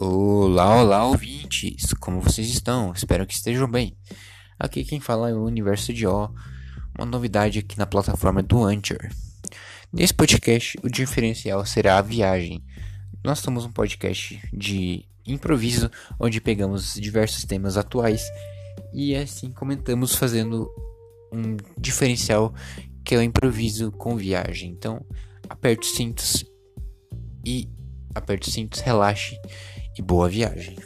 Olá, olá, ouvintes! Como vocês estão? Espero que estejam bem. Aqui quem fala é o Universo de O, uma novidade aqui na plataforma do Anchor. Nesse podcast, o diferencial será a viagem. Nós somos um podcast de improviso, onde pegamos diversos temas atuais e assim comentamos fazendo um diferencial que é o improviso com viagem. Então, aperte os cintos e aperte os cintos, relaxe e boa viagem.